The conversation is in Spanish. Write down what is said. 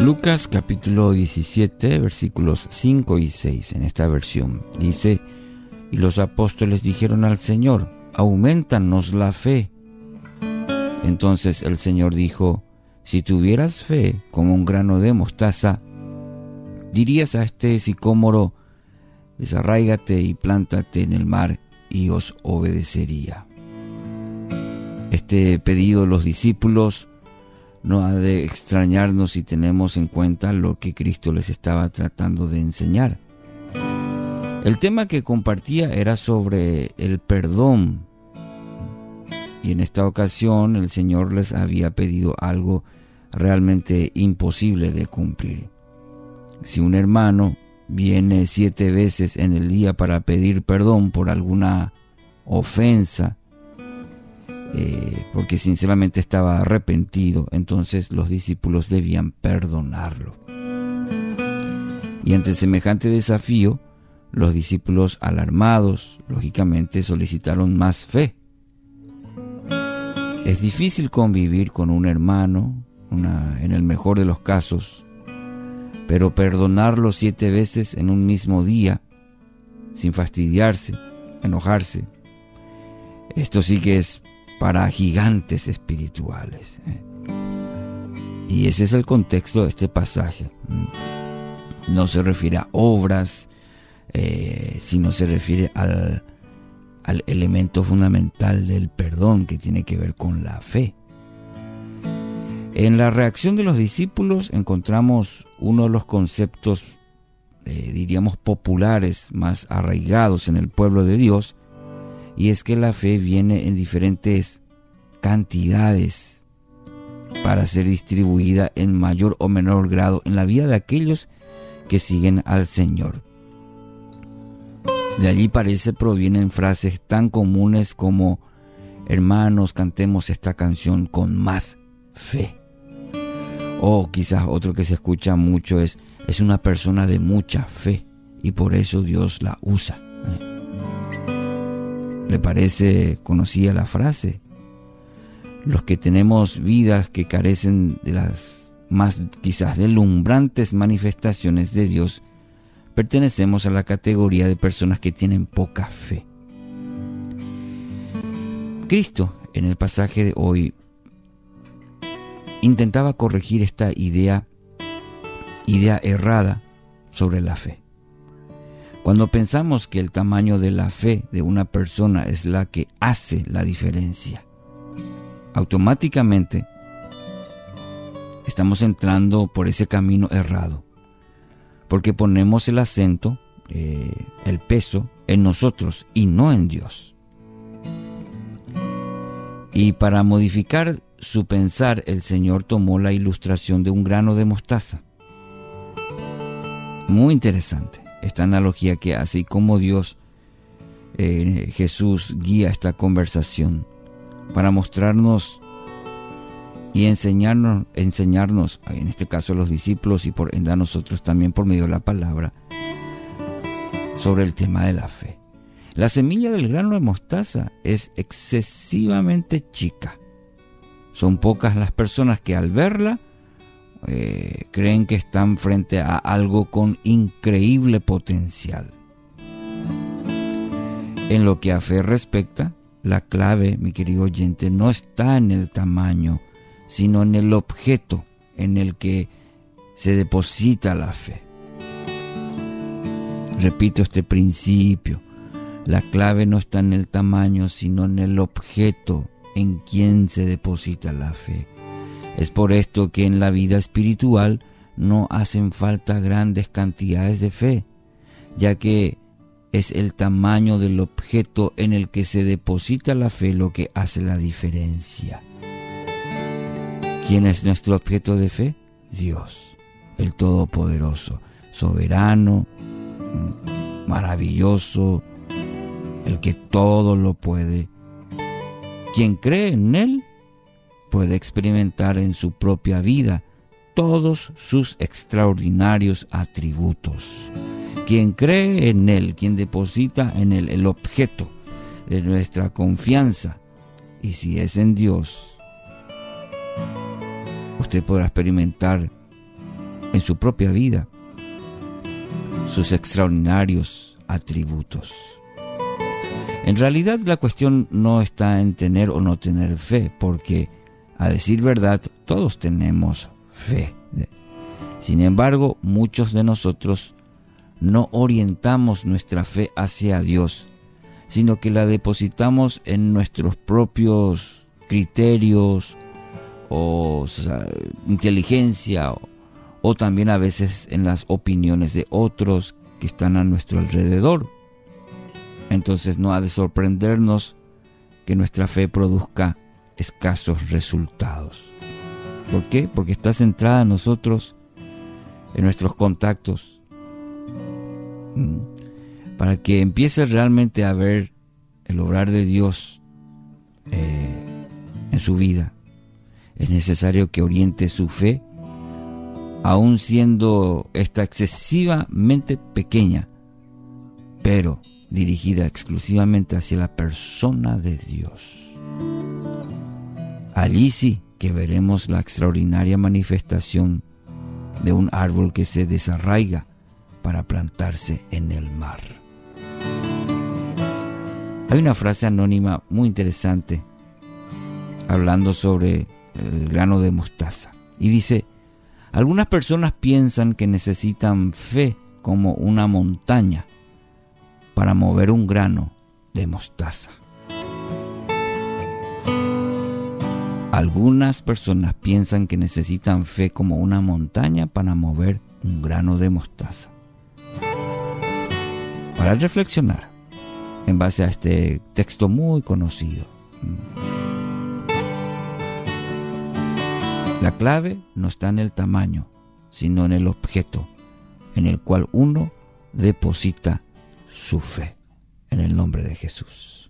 Lucas capítulo 17 versículos 5 y 6 en esta versión dice, y los apóstoles dijeron al Señor, aumentanos la fe. Entonces el Señor dijo, si tuvieras fe como un grano de mostaza, dirías a este sicómoro, desarráigate y plántate en el mar y os obedecería. Este pedido de los discípulos no ha de extrañarnos si tenemos en cuenta lo que Cristo les estaba tratando de enseñar. El tema que compartía era sobre el perdón. Y en esta ocasión el Señor les había pedido algo realmente imposible de cumplir. Si un hermano viene siete veces en el día para pedir perdón por alguna ofensa, eh, porque sinceramente estaba arrepentido, entonces los discípulos debían perdonarlo. Y ante semejante desafío, los discípulos alarmados, lógicamente, solicitaron más fe. Es difícil convivir con un hermano, en el mejor de los casos, pero perdonarlo siete veces en un mismo día, sin fastidiarse, enojarse, esto sí que es para gigantes espirituales. ¿eh? Y ese es el contexto de este pasaje. No se refiere a obras, eh, sino se refiere al, al elemento fundamental del perdón que tiene que ver con la fe. En la reacción de los discípulos encontramos uno de los conceptos, eh, diríamos, populares más arraigados en el pueblo de Dios, y es que la fe viene en diferentes cantidades para ser distribuida en mayor o menor grado en la vida de aquellos que siguen al Señor. De allí parece provienen frases tan comunes como hermanos, cantemos esta canción con más fe. O quizás otro que se escucha mucho es, es una persona de mucha fe y por eso Dios la usa. ¿Le parece conocida la frase? Los que tenemos vidas que carecen de las más quizás deslumbrantes manifestaciones de Dios, pertenecemos a la categoría de personas que tienen poca fe. Cristo, en el pasaje de hoy, intentaba corregir esta idea, idea errada sobre la fe. Cuando pensamos que el tamaño de la fe de una persona es la que hace la diferencia, automáticamente estamos entrando por ese camino errado, porque ponemos el acento, eh, el peso en nosotros y no en Dios. Y para modificar su pensar, el Señor tomó la ilustración de un grano de mostaza. Muy interesante esta analogía que hace y cómo Dios, eh, Jesús, guía esta conversación para mostrarnos y enseñarnos, enseñarnos, en este caso a los discípulos y por ende a nosotros también por medio de la palabra, sobre el tema de la fe. La semilla del grano de mostaza es excesivamente chica son pocas las personas que al verla eh, creen que están frente a algo con increíble potencial. En lo que a fe respecta, la clave, mi querido oyente, no está en el tamaño, sino en el objeto en el que se deposita la fe. Repito este principio, la clave no está en el tamaño, sino en el objeto en quien se deposita la fe. Es por esto que en la vida espiritual no hacen falta grandes cantidades de fe, ya que es el tamaño del objeto en el que se deposita la fe lo que hace la diferencia. ¿Quién es nuestro objeto de fe? Dios, el Todopoderoso, soberano, maravilloso, el que todo lo puede quien cree en Él puede experimentar en su propia vida todos sus extraordinarios atributos. Quien cree en Él, quien deposita en Él el objeto de nuestra confianza, y si es en Dios, usted podrá experimentar en su propia vida sus extraordinarios atributos. En realidad la cuestión no está en tener o no tener fe, porque a decir verdad todos tenemos fe. Sin embargo, muchos de nosotros no orientamos nuestra fe hacia Dios, sino que la depositamos en nuestros propios criterios o, inteligencia o también a veces en las opiniones de otros que están a nuestro alrededor. Entonces no ha de sorprendernos que nuestra fe produzca escasos resultados. ¿Por qué? Porque está centrada en nosotros, en nuestros contactos, para que empiece realmente a ver el obrar de Dios eh, en su vida. Es necesario que oriente su fe aún siendo esta excesivamente pequeña, pero dirigida exclusivamente hacia la persona de Dios. Allí sí que veremos la extraordinaria manifestación de un árbol que se desarraiga para plantarse en el mar. Hay una frase anónima muy interesante hablando sobre el grano de mostaza y dice, algunas personas piensan que necesitan fe como una montaña para mover un grano de mostaza. Algunas personas piensan que necesitan fe como una montaña para mover un grano de mostaza. Para reflexionar en base a este texto muy conocido. La clave no está en el tamaño, sino en el objeto en el cual uno deposita su fe. En el nombre de Jesús.